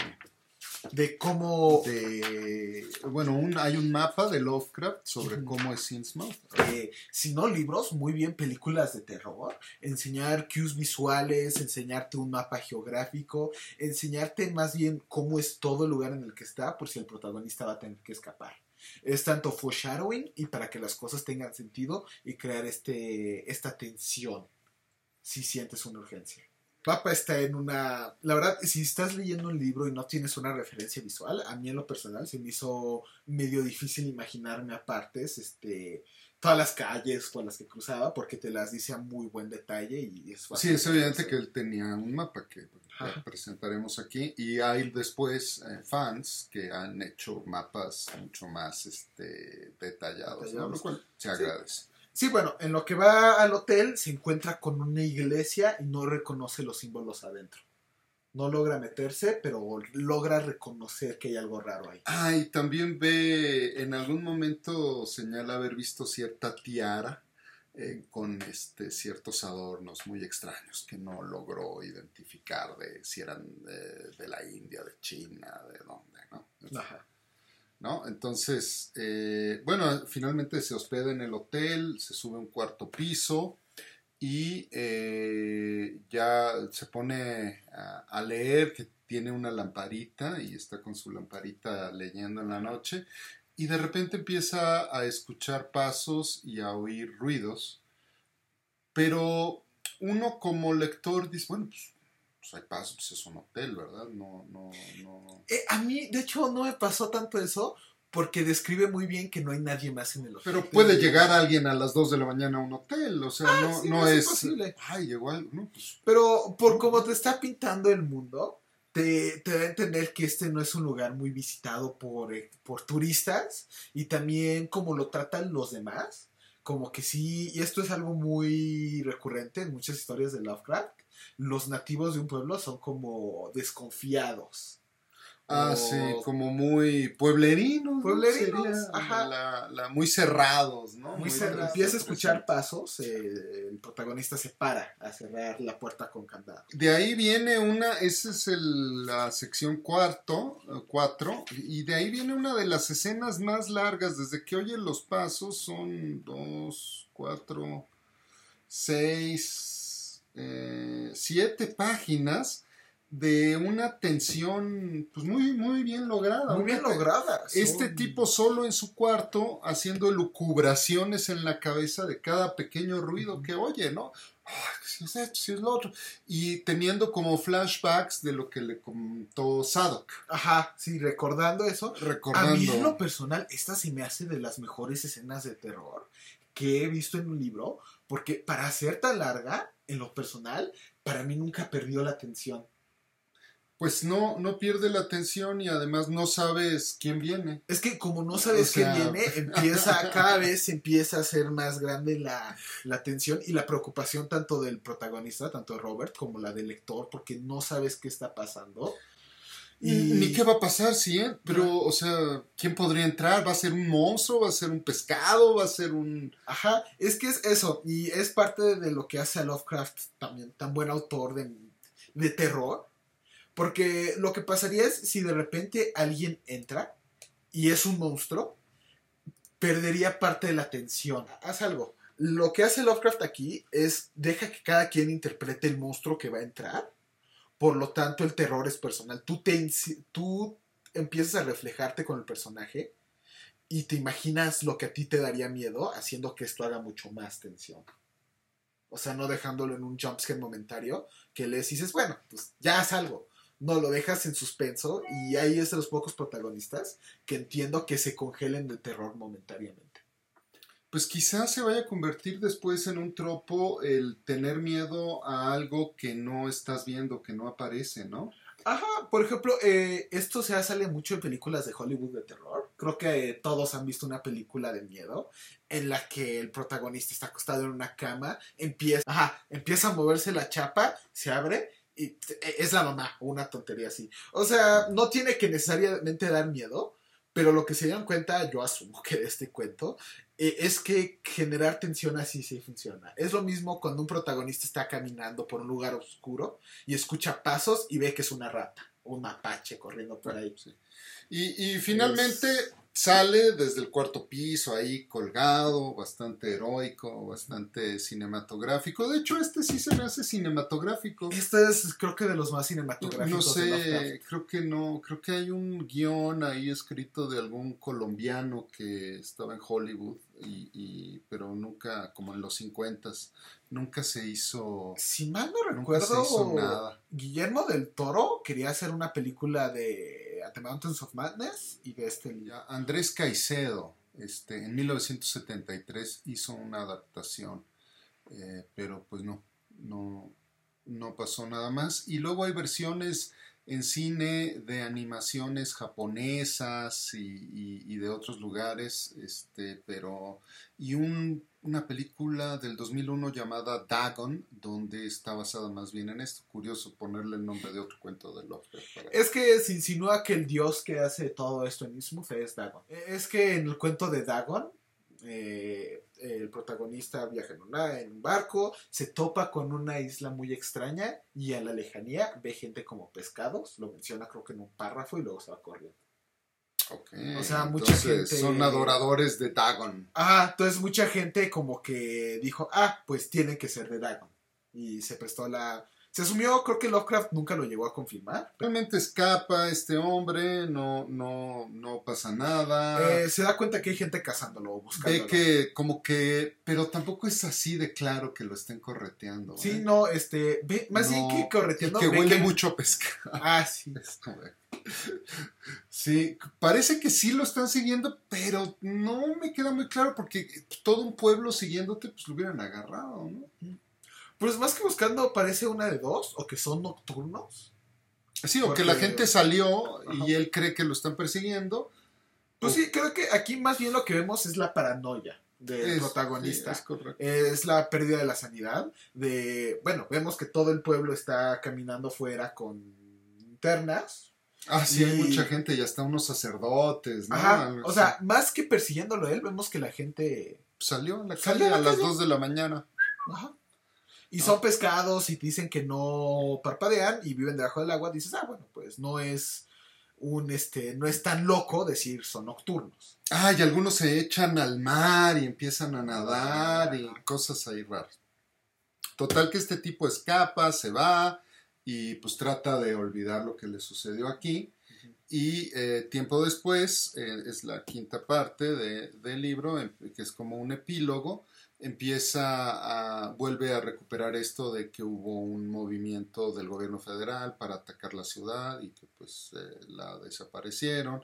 De cómo de bueno, un, hay un mapa de Lovecraft sobre cómo es Innsmouth. eh, si no libros, muy bien películas de terror, enseñar cues visuales, enseñarte un mapa geográfico, enseñarte más bien cómo es todo el lugar en el que está, por si el protagonista va a tener que escapar. Es tanto foreshadowing y para que las cosas tengan sentido y crear este, esta tensión si sientes una urgencia. Papa está en una... La verdad, si estás leyendo un libro y no tienes una referencia visual, a mí en lo personal se me hizo medio difícil imaginarme a partes este, todas las calles por las que cruzaba porque te las dice a muy buen detalle y es fácil. Sí, es evidente que él tenía un mapa que Ajá. presentaremos aquí y hay después eh, fans que han hecho mapas mucho más este, detallados, ¿no? Detallados. lo cual se agradece. Sí, bueno, en lo que va al hotel se encuentra con una iglesia y no reconoce los símbolos adentro. No logra meterse, pero logra reconocer que hay algo raro ahí. Ah, y también ve, en algún momento señala haber visto cierta tiara eh, con este, ciertos adornos muy extraños que no logró identificar de si eran de, de la India, de China, de dónde, ¿no? Ajá. ¿no? Entonces, eh, bueno, finalmente se hospeda en el hotel, se sube a un cuarto piso y eh, ya se pone a, leer, que tiene una lamparita y está con su lamparita leyendo en la noche y de repente empieza a escuchar pasos y a oír ruidos, pero uno como lector dice, bueno, pues pues hay pasos, pues es un hotel, ¿verdad? No, no, no. Eh, a mí, de hecho, no me pasó tanto eso porque describe muy bien que no hay nadie más en el hotel. Pero puede llegar alguien a las 2 de la mañana a un hotel, o sea, Ah, no, sí, no es es... posible. Ay, algo, no, pues... Pero por cómo te está pintando el mundo, te, te da a entender que este no es un lugar muy visitado por, eh, por turistas y también como lo tratan los demás, como que sí, y esto es algo muy recurrente en muchas historias de Lovecraft, los nativos de un pueblo son como desconfiados. Ah, sí, como muy pueblerinos. ¿no? Pueblerinos, Sería ajá. La, la- muy cerrados, ¿no? Muy Empieza a escuchar pasos, eh, el protagonista se para a cerrar la puerta con candado. De ahí viene una, esa es el- la sección cuarto, eh, cuatro, y de ahí viene una de las escenas más largas, desde que oye los pasos, son dos, cuatro, seis, eh, siete páginas de una tensión pues muy, muy bien lograda. Muy bien lograda. Este son- tipo solo en su cuarto haciendo lucubraciones en la cabeza de cada pequeño ruido que oye, ¿no? Si es esto, si es lo otro. Y teniendo como flashbacks de lo que le contó Sadok. Ajá, sí, recordando eso. A Recordando. mí en lo personal, esta se me hace de las mejores escenas de terror que he visto en un libro, porque para ser tan larga, en lo personal, para mí nunca perdió la atención. Pues no, no pierde la atención y además no sabes quién viene. Es que como no sabes O sea- qué viene, empieza, cada vez empieza a ser más grande la, la tensión y la preocupación tanto del protagonista, tanto de Robert, como la del lector, porque no sabes qué está pasando. Y Ni qué va a pasar, sí, ¿eh? Pero, o sea, ¿quién podría entrar? ¿Va a ser un monstruo? ¿Va a ser un pescado? ¿Va a ser un...? Ajá, es que es eso, y es parte de lo que hace a Lovecraft también tan buen autor de, de terror, porque lo que pasaría es si de repente alguien entra y es un monstruo, perdería parte de la tensión. Haz algo. Lo que hace Lovecraft aquí es deja que cada quien interprete el monstruo que va a entrar, por lo tanto el terror es personal. Tú, te, tú empiezas a reflejarte con el personaje y te imaginas lo que a ti te daría miedo, haciendo que esto haga mucho más tensión. O sea, no dejándolo en un jumpscare momentario, que le dices, bueno, pues ya haz algo. No, lo dejas en suspenso y ahí es de los pocos protagonistas que entiendo que se congelen de terror momentáneamente. Pues quizás se vaya a convertir después en un tropo el tener miedo a algo que no estás viendo, que no aparece, ¿no? Ajá, por ejemplo, eh, esto se sale mucho en películas de Hollywood de terror. Creo que eh, todos han visto una película de miedo en la que el protagonista está acostado en una cama, empieza, ajá, empieza a moverse la chapa, se abre y t- es la mamá, o una tontería así. O sea, no tiene que necesariamente dar miedo, pero lo que se dieron cuenta, yo asumo que de este cuento, eh, es que generar tensión así sí funciona. Es lo mismo cuando un protagonista está caminando por un lugar oscuro y escucha pasos y ve que es una rata o un mapache corriendo por ahí. Sí. Y, y finalmente sale desde el cuarto piso ahí colgado, bastante heroico, bastante cinematográfico. De hecho, este sí se me hace cinematográfico. Este es, creo que, de los más No cinematográficos Lovecraft. sé, creo que no, creo que hay un guion ahí escrito de algún colombiano que estaba en Hollywood, y, y- pero nunca, como en los 50 nunca se hizo, Si mal no recuerdo, nada. Guillermo del Toro quería hacer una película de At the Mountains of Madness y de este libro. Andrés Caicedo, este, en 1973 hizo una adaptación, eh, pero pues no, no, no pasó nada más. Y luego hay versiones en cine de animaciones japonesas y, y- de otros lugares, este, pero y un- una película del 2001 llamada Dagon, donde está basada más bien en esto. Curioso ponerle el nombre de otro cuento de Lovecraft. Es que se insinúa que el dios que hace todo esto en Ismuth es Dagon. Es que en el cuento de Dagon, eh, el protagonista viaja en, una- en un barco, se topa con una isla muy extraña y a la lejanía ve gente como pescados, lo menciona creo que en un párrafo y luego se va corriendo. Ok, o sea, mucha gente- Son adoradores de Dagon. Ah, entonces mucha gente como que dijo, ah, pues tiene que ser de Dagon. Y se prestó la... Se asumió, creo que Lovecraft nunca lo llegó a confirmar. Realmente escapa este hombre, no, no, no pasa nada. Eh, se da cuenta que hay gente cazándolo o buscándolo. Ve que, como que, pero tampoco es así de claro que lo estén correteando. Sí, ¿eh? no, este, ve, más bien que correteando. que huele que- mucho a pescado. Ah, sí. Sí, parece que sí lo están siguiendo, pero no me queda muy claro porque todo un pueblo siguiéndote, pues lo hubieran agarrado, ¿no? Pues más que buscando, parece una de dos, o que son nocturnos. Sí, o que la gente salió Ajá. y él cree que lo están persiguiendo. Pues sí, creo que aquí más bien lo que vemos es la paranoia del Es- protagonista. sí, es es la pérdida de la sanidad. De, bueno, vemos que todo el pueblo está caminando fuera con linternas. Ah, sí, hay mucha gente y hasta unos sacerdotes, ¿no? Ajá. O sea, más que persiguiéndolo él, vemos que la gente. salió a la calle a a la las calle. 2 de la mañana. Ajá. Y son pescados y dicen que no parpadean y viven debajo del agua. Dices, ah, bueno, pues no es un este, no es tan loco decir son nocturnos. Ah, y algunos se echan al mar y empiezan a nadar y cosas ahí raras. Total que este tipo escapa, se va y pues trata de olvidar lo que le sucedió aquí. Y eh, tiempo después, eh, es la quinta parte de- del libro, que es como un epílogo, empieza a, vuelve a recuperar esto de que hubo un movimiento del gobierno federal para atacar la ciudad y que pues eh, la desaparecieron.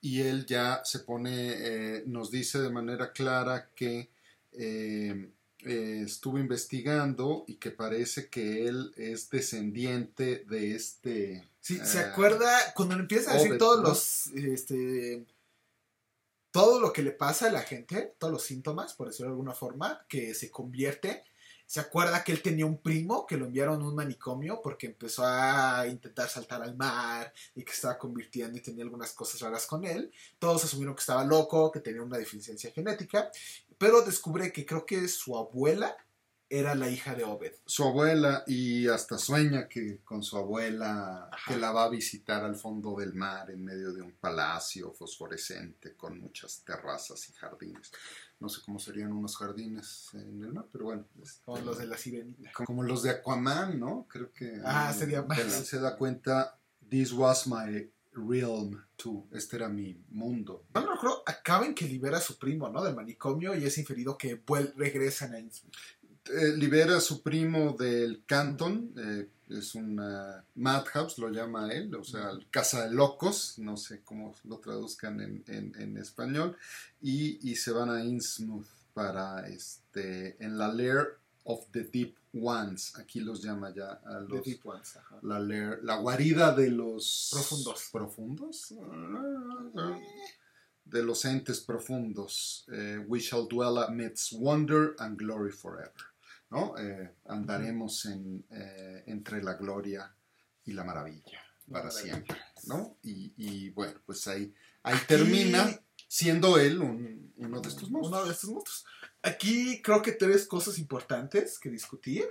Y él ya se pone, eh, nos dice de manera clara que eh, estuvo investigando y que parece que él es descendiente de este... Sí, ¿se acuerda cuando empieza a decir Obed, todos ¿no? los, este, todo lo que le pasa a la gente, todos los síntomas, por decirlo de alguna forma, que se convierte? ¿Se acuerda que él tenía un primo que lo enviaron a un manicomio porque empezó a intentar saltar al mar y que estaba convirtiendo y tenía algunas cosas raras con él? Todos asumieron que estaba loco, que tenía una deficiencia genética, pero descubre que creo que su abuela era la hija de Obed. su abuela y hasta sueña que con su abuela Ajá. que la va a visitar al fondo del mar en medio de un palacio fosforescente con muchas terrazas y jardines. No sé cómo serían unos jardines en el mar, pero bueno. este, Como los de la sirenita. como los de Aquaman, ¿no? Creo que Ah, eh, sería más. se da cuenta this was my realm too. Este era mi mundo. No me acuerdo, acaban que libera a su primo, ¿no? Del manicomio y es inferido que regresan a. Eh, libera a su primo del Canton, eh, es una madhouse, lo llama él, o sea, casa de locos, no sé cómo lo traduzcan en, en- en español, y, y se van a Innsmouth para, este, en la lair of the deep ones, aquí los llama ya a The los... Deep Ones, ajá. La, lair- la guarida de los... Profundos. ¿Profundos? De los entes profundos. Eh, we shall dwell amidst wonder and glory forever. ¿No? Eh, andaremos en, eh, entre la gloria y la maravilla para Maravilla. siempre. ¿No? Y, y, bueno, pues ahí, ahí termina siendo él un- uno de estos monstruos. Uno de estos monstruos. Aquí creo que tres cosas importantes que discutir.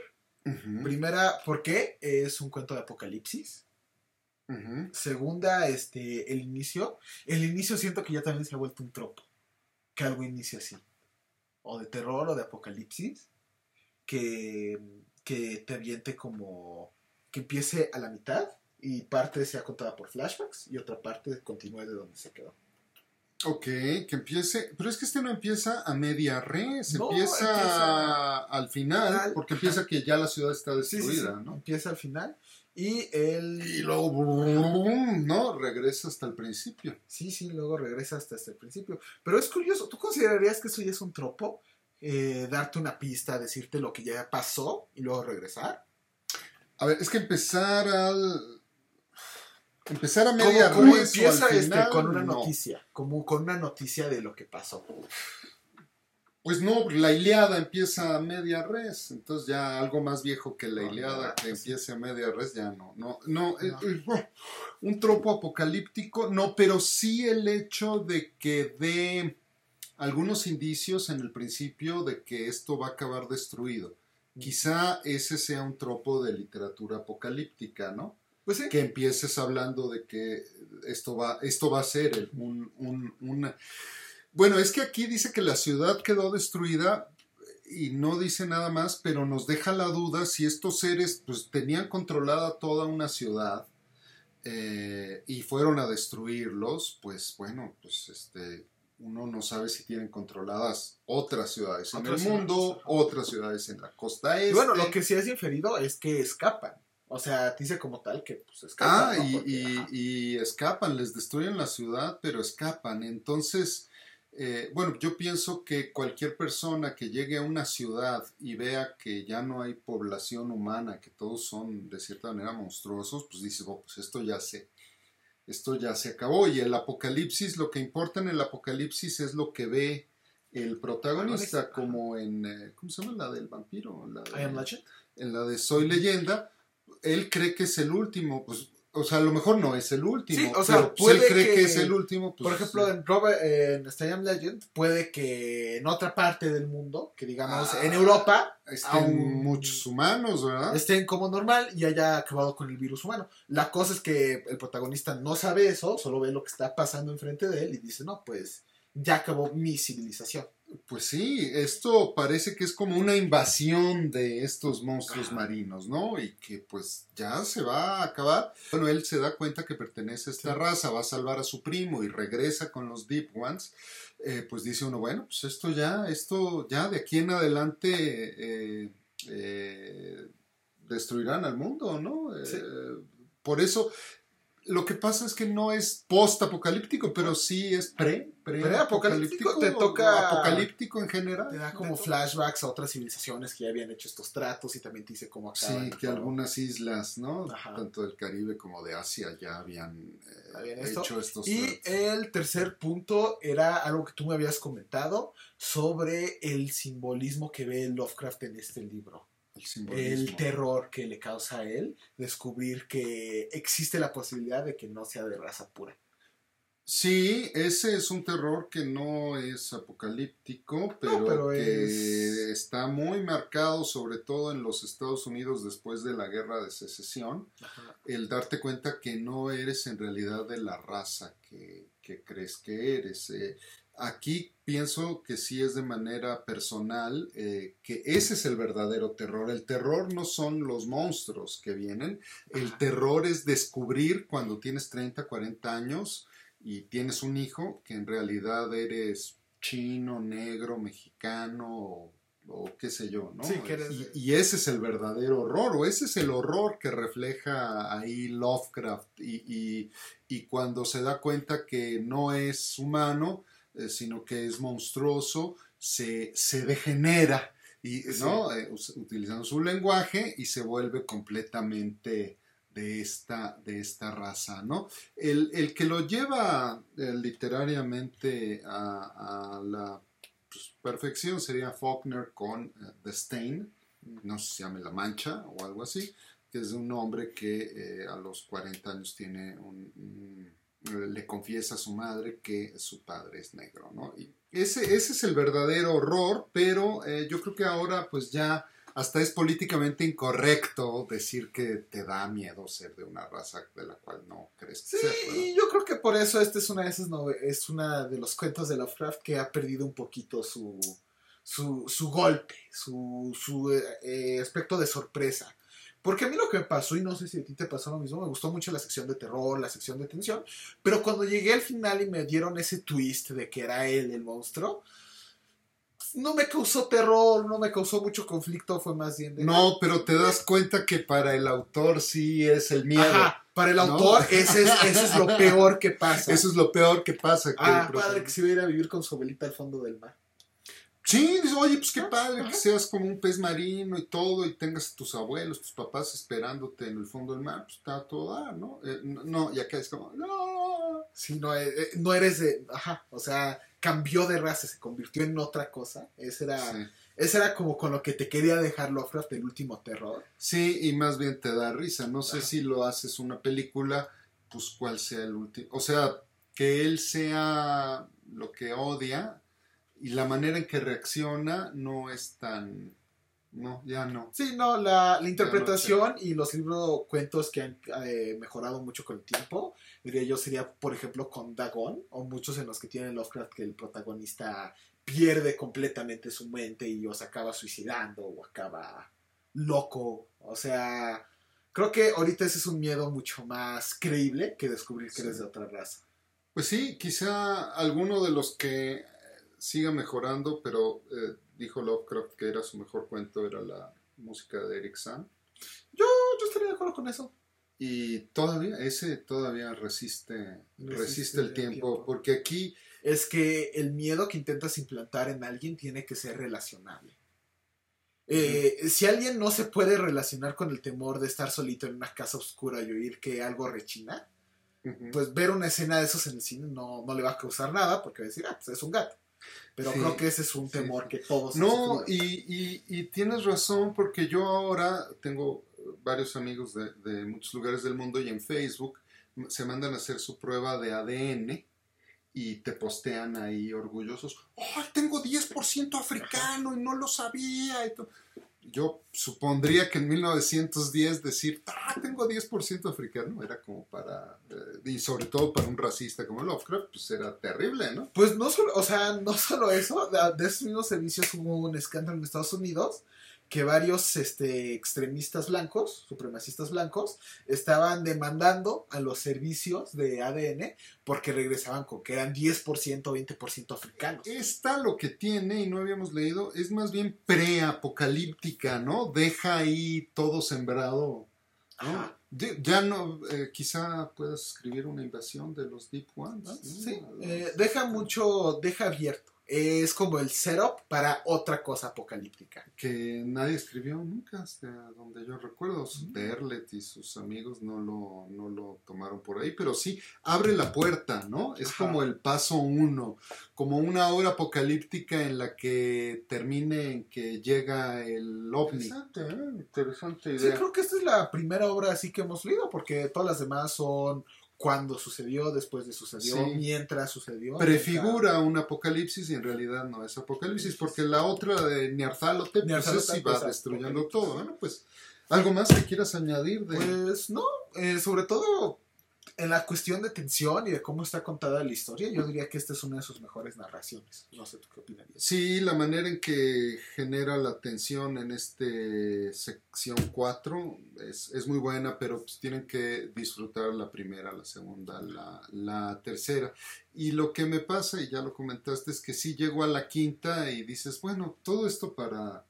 Primera, ¿por qué es un cuento de apocalipsis? Segunda, este, el inicio. El inicio siento que ya también se ha vuelto un tropo. Que algo inicie así. O de terror o de apocalipsis. Que, que te aviente como... Que empiece a la mitad y parte sea contada por flashbacks y otra parte continúe de donde se quedó. Ok, que empiece. Pero es que este no empieza a media res, No, empieza, empieza al final, al- porque empieza que ya la ciudad está Sí, sí, destruida, sí. ¿no? Empieza al final. Y el... Y luego, brum, ¿no? Regresa hasta el principio. Sí, sí, luego regresa hasta, hasta el principio. Pero es curioso, ¿tú considerarías que eso ya es un tropo? Eh, darte una pista, decirte lo que ya pasó y luego regresar. A ver, es que empezar al. Empezar a ¿Cómo, media cómo empieza al este, con una no. noticia? Como con una noticia de lo que pasó. Pues no, la Iliada empieza a media res, entonces ya algo más viejo que la No, Iliada no, que pues empiece a media res ya no, no, no, eh, eh, un tropo apocalíptico, no, pero sí el hecho de que dé algunos indicios en el principio de que esto va a acabar destruido. Quizá ese sea un tropo de literatura apocalíptica, ¿no? Pues sí. que empieces hablando de que esto va, esto va a ser el- un, un- una... Bueno, es que aquí dice que la ciudad quedó destruida y no dice nada más, pero nos deja la duda si estos seres pues tenían controlada toda una ciudad eh, y fueron a destruirlos, pues bueno, pues este uno no sabe si tienen controladas otras ciudades en el mundo, ajá. otras ciudades en la costa este. Y bueno, lo que sí es inferido es que escapan. O sea, dice como tal que pues escapan. Ah, ¿no? y, Porque, y- ajá. y escapan, les destruyen la ciudad, pero escapan. Entonces, eh, bueno, yo pienso que cualquier persona que llegue a una ciudad y vea que ya no hay población humana, que todos son de cierta manera monstruosos, pues dice, "Oh, pues esto ya se, esto ya se acabó. Y el apocalipsis, lo que importa en el apocalipsis es lo que ve el protagonista, como en, eh, ¿cómo se llama? La del vampiro. La de- I am Legend. en la de Soy Leyenda, él cree que es el último, pues, o sea, a lo mejor no es el último, Sí, o sea, pero pues, él puede cree que, que- es el último, pues, Por ejemplo, en, Robert, en Am Legend, puede que en otra parte del mundo, que digamos Ah, en Europa, estén aún- muchos humanos, ¿verdad? estén como normal y haya acabado con el virus humano. La cosa es que el protagonista no sabe eso, solo ve lo que está pasando enfrente de él y dice, no, pues ya acabó mi civilización. Pues sí, esto parece que es como una invasión de estos monstruos marinos, ¿no? Y que pues ya se va a acabar. Bueno, él se da cuenta que pertenece a esta Sí. raza, va a salvar a su primo y regresa con los Deep Ones. Eh, pues dice uno, bueno, pues esto ya, esto ya de aquí en adelante eh, eh, destruirán al mundo, ¿no? Sí. por eso, lo que pasa es que no es post-apocalíptico, pero sí es pre, Pre-apocalíptico, pre-apocalíptico. te toca- apocalíptico en general. Te da como flashbacks a otras civilizaciones que ya habían hecho estos tratos y también te dice cómo acaban. Sí, que todo. algunas islas, ¿no? Ajá. Tanto del Caribe como de Asia ya habían, eh, Habían esto. hecho estos Y tratos. el tercer punto era algo que tú me habías comentado sobre el simbolismo que ve Lovecraft en este libro. El terror que le causa a él descubrir que existe la posibilidad de que no sea de raza pura. Sí, ese es un terror que no es apocalíptico, pero, pero que es- está muy marcado, sobre todo en los Estados Unidos después de la guerra de secesión, el darte cuenta que no eres en realidad de la raza que, que crees que eres. Eh, aquí pienso que sí es de manera personal, eh, que ese es el verdadero terror. El terror no son los monstruos que vienen, el terror es descubrir cuando tienes 30, 40 años y tienes un hijo que en realidad eres chino, negro, mexicano o, o qué sé yo, ¿no? Sí, que eres y, ese es el verdadero horror, o ese es el horror que refleja ahí Lovecraft y, y- y cuando se da cuenta que no es humano, eh, sino que es monstruoso, se, se degenera, y, Sí. ¿no? Eh, utilizando su lenguaje y se vuelve completamente de esta, de esta raza, ¿no? El, el que lo lleva eh, literariamente a, a la pues, perfección sería Faulkner con eh, The Stain, no sé si se llame La Mancha o algo así, que es de un hombre que eh, a los 40 años tiene un, un- le confiesa a su madre que su padre es negro, ¿no? Y ese, ese es el verdadero horror, pero eh, yo creo que ahora pues ya hasta es políticamente incorrecto decir que te da miedo ser de una raza de la cual no crees Sí, ser, y yo creo que por eso este es una de esas es una de los cuentos de Lovecraft que ha perdido un poquito su su, su golpe, su, su eh, eh, aspecto de sorpresa. Porque a mí lo que me pasó, y no sé si a ti te pasó lo mismo, me gustó mucho la sección de terror, la sección de tensión, pero cuando llegué al final y me dieron ese twist de que era él el monstruo, no me causó terror, no me causó mucho conflicto, fue más bien de... No, pero te das cuenta que para el autor sí es el miedo. Ajá, para el ¿no? autor ese es, lo peor que pasa. Eso es lo peor que pasa. que Ah, padre que se iba a ir a vivir con su abuelita al fondo del mar. Sí, oye, pues qué Ah, padre ajá. que seas como un pez marino y todo, y tengas a tus abuelos, tus papás esperándote en el fondo del mar, pues está todo dar, ¿no? Eh, no, no, y acá es como, no. Sí, no, eh, eh, no eres de. Ajá, o sea, cambió de raza, se convirtió en otra cosa. Ese era, Sí. ese era como con lo que te quería dejar Lovecraft, el último terror. Sí, y más bien te da risa. No sé Ajá. si lo haces una película, pues cuál sea el último. O sea, que él sea lo que odia y la manera en que reacciona no es tan. No, ya no. Sí, no, la, la interpretación y los libros cuentos que han eh, mejorado mucho con el tiempo, diría yo, sería, por ejemplo, con Dagon, o muchos en los que tiene Lovecraft que el protagonista pierde completamente su mente y o se acaba suicidando o acaba loco. O sea, creo que ahorita ese es un miedo mucho más creíble que descubrir que eres de otra raza. Pues sí, quizá alguno de los que siga mejorando, pero eh, dijo Lovecraft que era su mejor cuento, era la música de Eric Sam. Yo, yo estaría de acuerdo con eso. Y todavía, ese todavía resiste, resiste, el, tiempo, porque aquí... Es que el miedo que intentas implantar en alguien tiene que ser relacionable. Eh, si alguien no se puede relacionar con el temor de estar solito en una casa oscura y oír que algo rechina, pues ver una escena de esos en el cine no, no le va a causar nada porque va a decir, ah, pues es un gato. Pero creo que ese es un temor que todos... No, y, y, tienes razón porque yo ahora tengo varios amigos de, de, muchos lugares del mundo y en Facebook se mandan a hacer su prueba de ADN y te postean ahí orgullosos, ¡oh, tengo 10% africano y no lo sabía! Y yo supondría que en 1910 decir, ah, tengo 10% africano, era como para, eh, y sobre todo para un racista como Lovecraft, pues era terrible, ¿no? Pues no solo, o sea, no solo eso, de, esos mismos servicios hubo un escándalo en Estados Unidos que varios este, extremistas blancos, supremacistas blancos, estaban demandando a los servicios de ADN porque regresaban con que eran 10% o 20% africanos. Esta lo que tiene, y no habíamos leído, es más bien preapocalíptica, ¿no? Deja ahí todo sembrado. ya no, eh, quizá puedas escribir una invasión de los Deep Ones. Sí, eh, deja mucho, deja abierto es como el setup para otra cosa apocalíptica. Que nadie escribió nunca, hasta donde yo recuerdo. Berlet y sus amigos no lo, no lo tomaron por ahí, pero sí abre la puerta, ¿no? Es como el paso uno, como una obra apocalíptica en la que termine en que llega el ovni. Interesante, ¿eh? interesante idea. Sí, creo que esta es la primera obra así que hemos leído, porque todas las demás son cuando sucedió, después de sucedió, mientras sucedió. Prefigura un apocalipsis y en realidad no es apocalipsis, porque la otra de Niarzalote, pues sí va destruyendo todo. Bueno, pues, ¿algo más que quieras añadir? De... Pues no, eh, sobre todo en la cuestión de tensión y de cómo está contada la historia, yo diría que esta es una de sus mejores narraciones. No sé, ¿tú qué opinarías? Sí, la manera en que genera la tensión en este sección 4 es, muy buena, pero pues tienen que disfrutar la primera, la segunda, la, la tercera. Y lo que me pasa, y ya lo comentaste, es que sí llego a la quinta y dices, bueno, todo esto para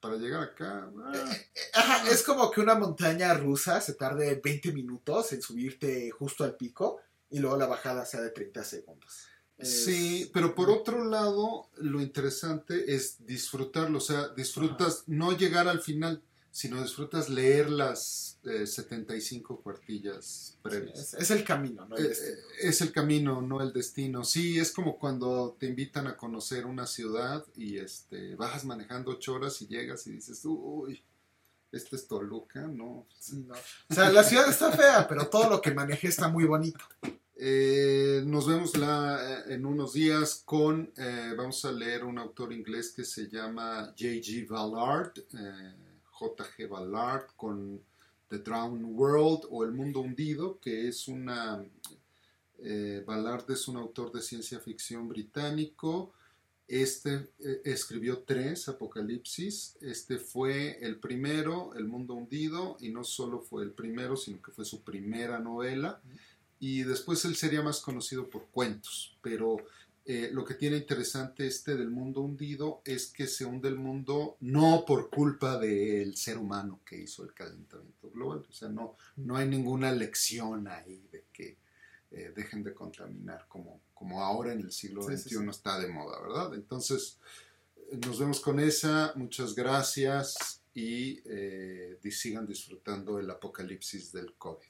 para llegar acá. Ah. Ajá, es como que una montaña rusa se tarde 20 minutos en subirte justo al pico y luego la bajada sea de 30 segundos. Sí, pero por otro lado, lo interesante es disfrutarlo, o sea, disfrutas no llegar al final, sino disfrutas leer las 75 eh, cuartillas previas. es, el camino, no el eh, destino. es el camino, no el destino. Sí, es como cuando te invitan a conocer una ciudad y este vas manejando ocho horas y llegas y dices, uy, este es Toluca, no. O sea, la ciudad está fea, pero todo lo que manejé está muy bonito. Eh, nos vemos la, en unos días con, vamos a leer un autor inglés que se llama J.G. Ballard. J.G. Ballard con The Drowned World o El Mundo Hundido, que es una... Eh, Ballard es un autor de ciencia ficción británico. Este eh, escribió tres Apocalipsis. Este fue el primero, El Mundo Hundido, y no solo fue el primero, sino que fue su primera novela. Y después él sería más conocido por cuentos, pero eh, lo que tiene interesante este del mundo hundido es que se hunde el mundo no por culpa del ser humano que hizo el calentamiento global, o sea, no, no hay ninguna lección ahí de que eh, dejen de contaminar como, como ahora en el siglo XXI está de moda, ¿verdad? Entonces, nos vemos con esa, muchas gracias y eh, sigan disfrutando el apocalipsis del COVID.